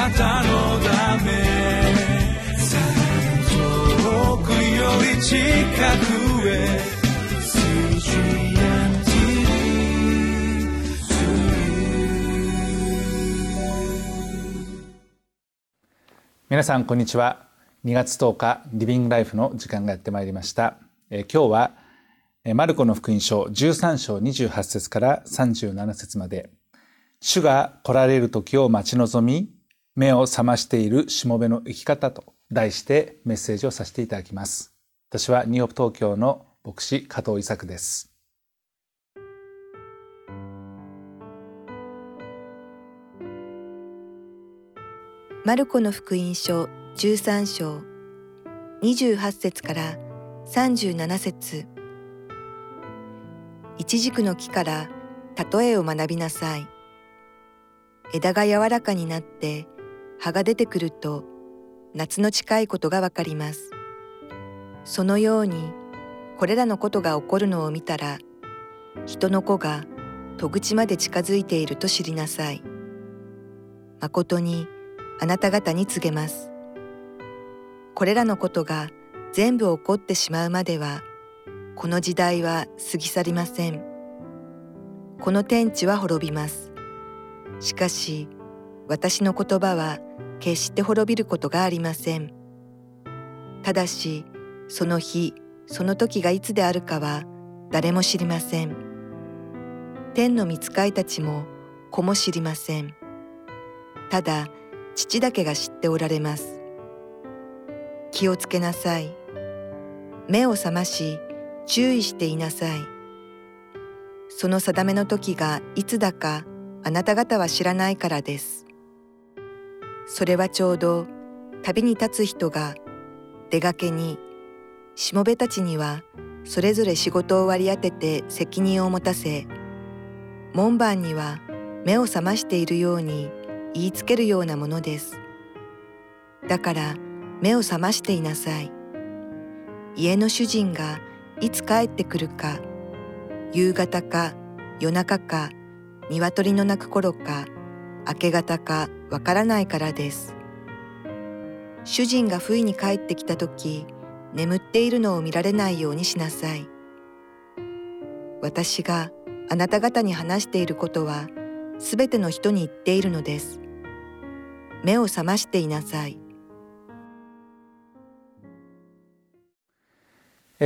なたのため遠くより近くへ皆さんこんにちは。2月10日リビングライフの時間がやってまいりました、え今日はマルコの福音書13章28節から37節まで。主が来られる時を待ち望み目を覚ましているしもべの生き方と題してメッセージをさせていただきます。私はニューヨーク東京の牧師加藤伊作です。マルコの福音書13章28節から37節。一軸の木から例えを学びなさい。枝が柔らかになって葉が出てくると夏の近いことがわかります。そのようにこれらのことが起こるのを見たら人の子が戸口まで近づいていると知りなさい。誠にあなた方に告げます。これらのことが全部起こってしまうまでは、この時代は過ぎ去りません。この天地は滅びます。しかし、私の言葉は決して滅びることがありません。ただし、その日、その時がいつであるかは誰も知りません。天の御使いたちも子も知りません。ただ、父だけが知っておられます。気をつけなさい。目を覚まし、注意していなさい。その定めの時がいつだかあなた方は知らないからです。それはちょうど旅に立つ人が出がけに、しもべたちにはそれぞれ仕事を割り当てて責任を持たせ、門番には目を覚ましているように言いつけるようなものです。だから目を覚ましていなさい。家の主人がいつ帰ってくるか、夕方か夜中か鶏の鳴く頃か明け方かわからないからです。主人が不意に帰ってきた時、眠っているのを見られないようにしなさい。私があなた方に話していることは、すべての人に言っているのです。目を覚ましていなさい。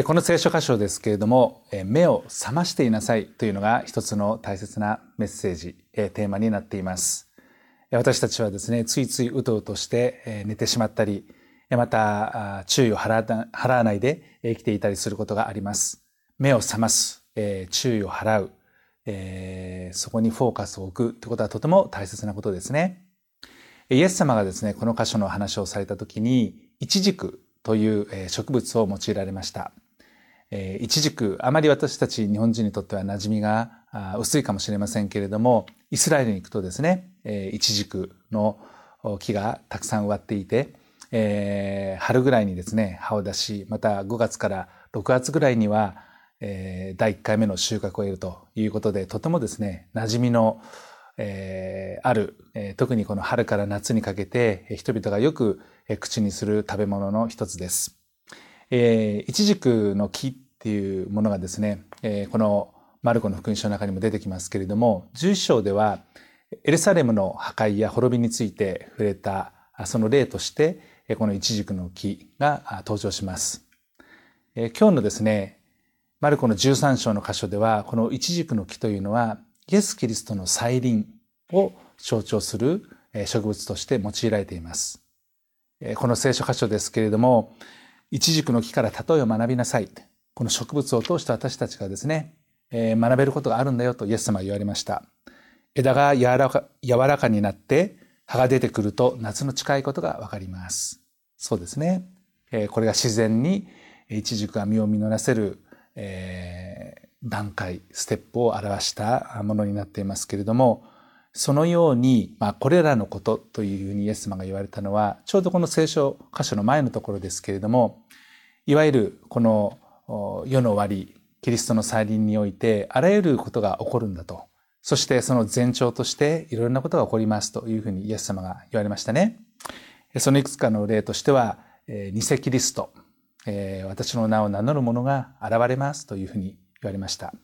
この聖書箇所ですけれども、目を覚ましていなさいというのが一つの大切なメッセージ、テーマになっています。私たちはですね、ついついうとうとして寝てしまったり、また注意を払わないで生きていたりすることがあります。目を覚ます、注意を払う、そこにフォーカスを置くということはとても大切なことですね。イエス様がですね、この箇所の話をされたときに、イチジクという植物を用いられました。一軸、あまり私たち日本人にとっては馴染みが薄いかもしれませんけれども、イスラエルに行くとですね、えー、一軸の木がたくさん植わっていて、えー、春ぐらいにですね、葉を出し、また5月から6月ぐらいには、えー、第1回目の収穫を得るということで、とてもですね、馴染みの、えー、ある、特にこの春から夏にかけて、人々がよく口にする食べ物の一つです。えー、イチジクの木っていうものがですね、えー、このマルコの福音書の中にも出てきますけれども、11章ではエルサレムの破壊や滅びについて触れたその例として、このイチジクの木が登場します。今日のですね、マルコの13章の箇所では、このイチジクの木というのは、イエス・キリストの再臨を象徴する植物として用いられています。この聖書箇所ですけれども、イチジクの木から例えを学びなさい。この植物を通して私たちがですね、えー、学べることがあるんだよとイエス様は言われました。枝が柔らか柔らかになって葉が出てくると夏の近いことがわかります。そうですね。えー、これが自然にイチジクが実を実らせる、えー、段階、ステップを表したものになっていますけれども、そのように、まあ、これらのことというふうにイエス様が言われたのは、ちょうどこの聖書箇所の前のところですけれども、いわゆるこの世の終わり、キリストの再臨において、あらゆることが起こるんだと。そしてその前兆としていろんなことが起こりますというふうにイエス様が言われましたね。そのいくつかの例としては、偽キリスト、私の名を名乗る者が現れますというふうに言われました。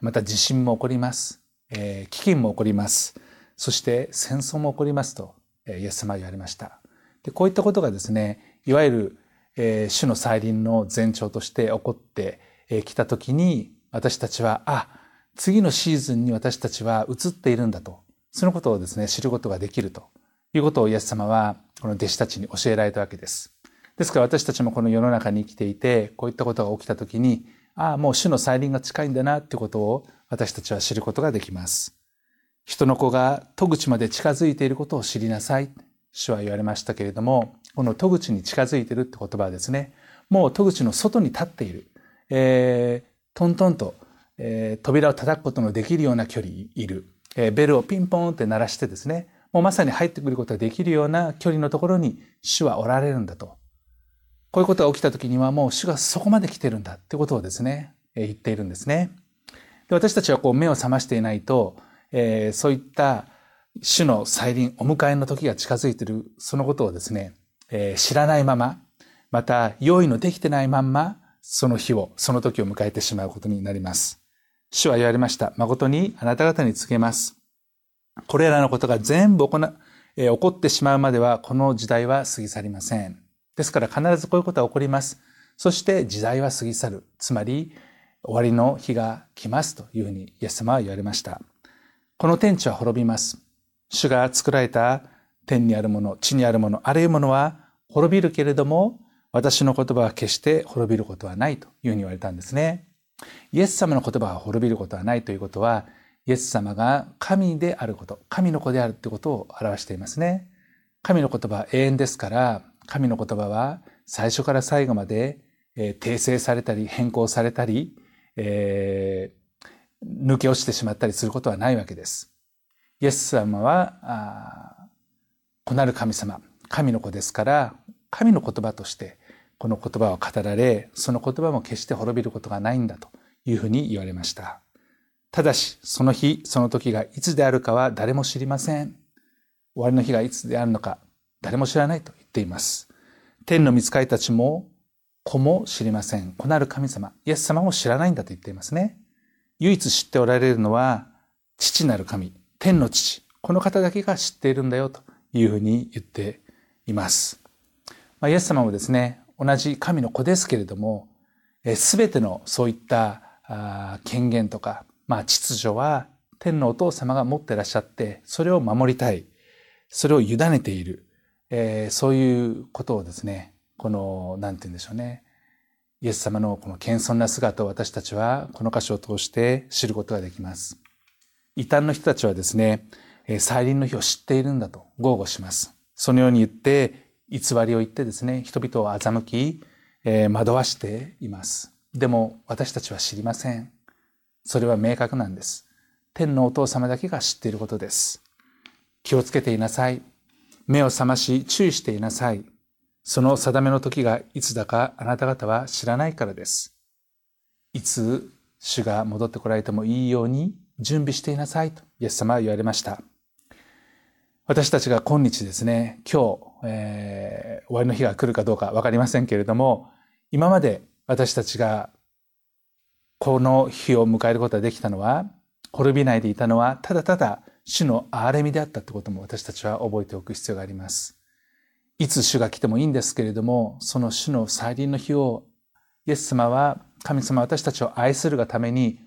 また地震も起こります。飢饉も起こります。そして戦争も起こりますとイエス様は言われました。でこういったことがですね、いわゆる、えー、主の再臨の前兆として起こってきたときに、私たちは、あ、次のシーズンに私たちは移っているんだと、そのことをですね、知ることができるということをイエス様は、この弟子たちに教えられたわけです。ですから私たちもこの世の中に生きていて、こういったことが起きたときに、ああ、もう主の再臨が近いんだなっていうことを私たちは知ることができます。人の子が戸口まで近づいていることを知りなさい。主は言われましたけれども、この戸口に近づいてるって言葉はですね、もう戸口の外に立っている。えー、トントンと、えー、扉を叩くことのできるような距離いる。えー、ベルをピンポンって鳴らしてですね、もうまさに入ってくることができるような距離のところに主はおられるんだと。こういうことが起きた時にはもう主がそこまで来てるんだってことをですね、えー、言っているんですね。で私たちはこう目を覚ましていないと、えー、そういった主の再臨、お迎えの時が近づいている、そのことをですね、えー、知らないまま、また用意のできてないまんま、その日を、その時を迎えてしまうことになります。主は言われました。誠にあなた方に告げます。これらのことが全部行、えー、起こってしまうまでは、この時代は過ぎ去りません。ですから必ずこういうことは起こります。そして時代は過ぎ去る。つまり、終わりの日が来ますというふうにイエス様は言われました。この天地は滅びます。主が作られた天にあるもの、地にあるもの、あらゆるものは滅びるけれども、私の言葉は決して滅びることはないというふうに言われたんですね。イエス様の言葉が滅びることはないということは、イエス様が神であること、神の子であるということを表していますね。神の言葉は永遠ですから、神の言葉は最初から最後まで、えー、訂正されたり変更されたり、えー、抜け落ちてしまったりすることはないわけです。イエス様は、子なる神様、神の子ですから、神の言葉としてこの言葉を語られ、その言葉も決して滅びることがないんだというふうに言われました。ただし、その日、その時がいつであるかは誰も知りません。終わりの日がいつであるのか、誰も知らないと言っています。天の御使いたちも、子も知りません。子なる神様、イエス様も知らないんだと言っていますね。唯一知っておられるのは、父なる神、天の父、この方だけが知っているんだよというふうに言っています。まあ、イエス様もですね、同じ神の子ですけれども、すべてのそういった権限とか、まあ、秩序は天のお父様が持ってらっしゃって、それを守りたい、それを委ねている、えー、そういうことをですね、この、なんて言うんでしょうね、イエス様のこの謙遜な姿を私たちはこの箇所を通して知ることができます。異端の人たちはですね、再臨の日を知っているんだと豪語します。そのように言って、偽りを言ってですね、人々を欺き、えー、惑わしています。でも私たちは知りません。それは明確なんです。天のお父様だけが知っていることです。気をつけていなさい。目を覚まし注意していなさい。その定めの時がいつだかあなた方は知らないからです。いつ主が戻ってこられてもいいように準備していなさいとイエス様は言われました。私たちが今日ですね、今日、えー、終わりの日が来るかどうかわかりませんけれども、今まで私たちがこの日を迎えることができたのは、滅びないでいたのは、ただただ主の憐れみであったということも私たちは覚えておく必要があります。いつ主が来てもいいんですけれども、その主の再臨の日を、イエス様は神様私たちを愛するがために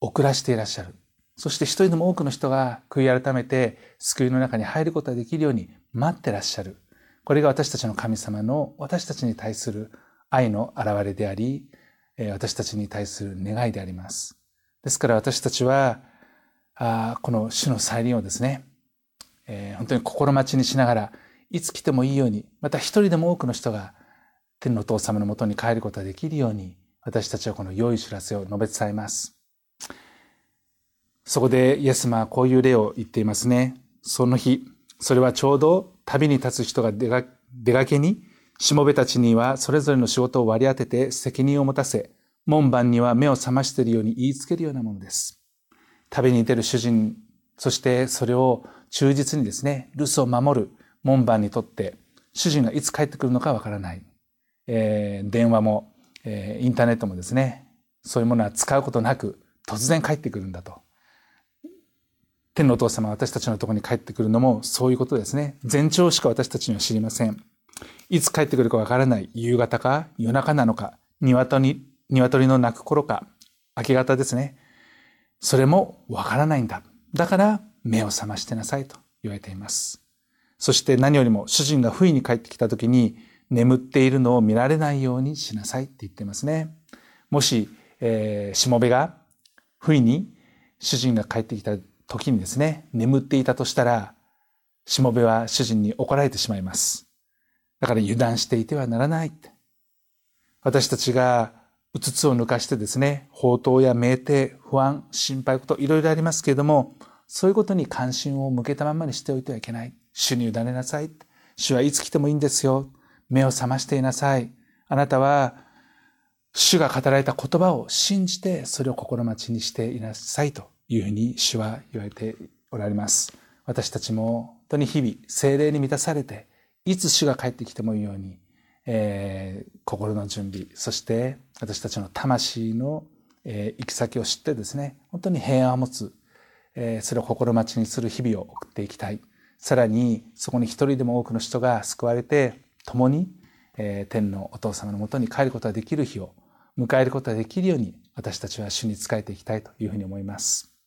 遅らしていらっしゃる。そして一人でも多くの人が悔い改めて救いの中に入ることができるように待ってらっしゃる。これが私たちの神様の私たちに対する愛の表れであり、私たちに対する願いであります。ですから私たちは、この主の再臨をですね、本当に心待ちにしながら、いつ来てもいいように、また一人でも多くの人が天のお父様のもとに帰ることができるように、私たちはこの良い知らせを述べ伝えます。そこでイエス様はこういう例を言っていますね。その日、それはちょうど旅に立つ人が出かけに、しもべたちにはそれぞれの仕事を割り当てて責任を持たせ、門番には目を覚ましているように言いつけるようなものです。旅に出る主人そしてそれを忠実にですね、留守を守る門番にとって、主人がいつ帰ってくるのかわからない。えー、電話も、えー、インターネットもですね、そういうものは使うことなく突然帰ってくるんだと。天のお父様私たちのところに帰ってくるのもそういうことですね。前兆しか私たちには知りません。いつ帰ってくるかわからない夕方か？夜中なのか、鶏鶏の鳴く頃か、明け方ですね。それもわからないんだ。だから目を覚ましてなさいと言われています。そして何よりも主人が不意に帰ってきた時に眠っているのを見られないようにしなさいって言ってますね。もし、えー、しもべが不意に主人が帰ってきた時にですね、眠っていたとしたら、しもべは主人に怒られてしまいます。だから油断していてはならない。私たちがうつつを抜かしてですね、宝刀や酩酊、不安、心配こといろいろありますけれども、そういうことに関心を向けたままにしておいてはいけない。主に委ねなさい。主はいつ来てもいいんですよ。目を覚ましていなさい。あなたは、主が語られた言葉を信じて、それを心待ちにしていなさいというふうに主は言われておられます。私たちも本当に日々精霊に満たされて、いつ主が帰ってきてもいいように、えー、心の準備、そして私たちの魂の、えー、行き先を知ってですね、本当に平安を持つ、えー、それを心待ちにする日々を送っていきたい。さらにそこに一人でも多くの人が救われて、共に、えー、天のお父様のもとに帰ることができる日を迎えることができるように私たちは主に仕えていきたいというふうに思います。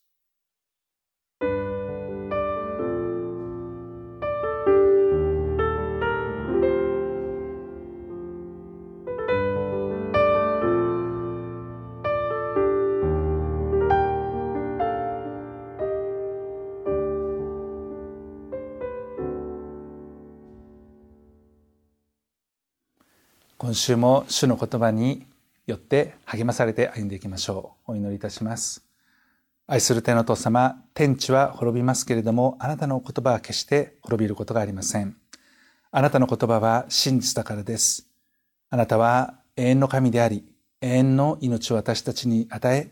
今週も主の言葉によって励まされて歩んでいきましょう。お祈りいたします。愛する天の父様、天地は滅びますけれども、あなたの言葉は決して滅びることがありません。あなたの言葉は真実だからです。あなたは永遠の神であり、永遠の命を私たちに与え、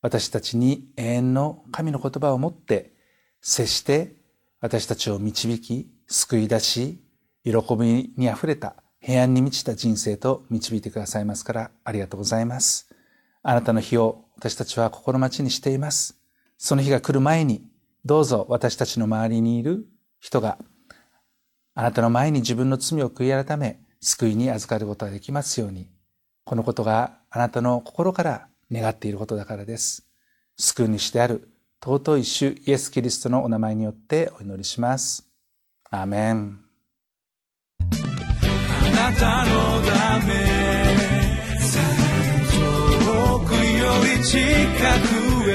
私たちに永遠の神の言葉を持って接して私たちを導き、救い出し、喜びにあふれた平安に満ちた人生と導いてくださいますからありがとうございます。あなたの日を私たちは心待ちにしています。その日が来る前に、どうぞ私たちの周りにいる人が、あなたの前に自分の罪を悔い改め、救いに預かることができますように、このことがあなたの心から願っていることだからです。救う主である尊い主イエス・キリストのお名前によってお祈りします。アーメン。なたのため。遠くより近くへ。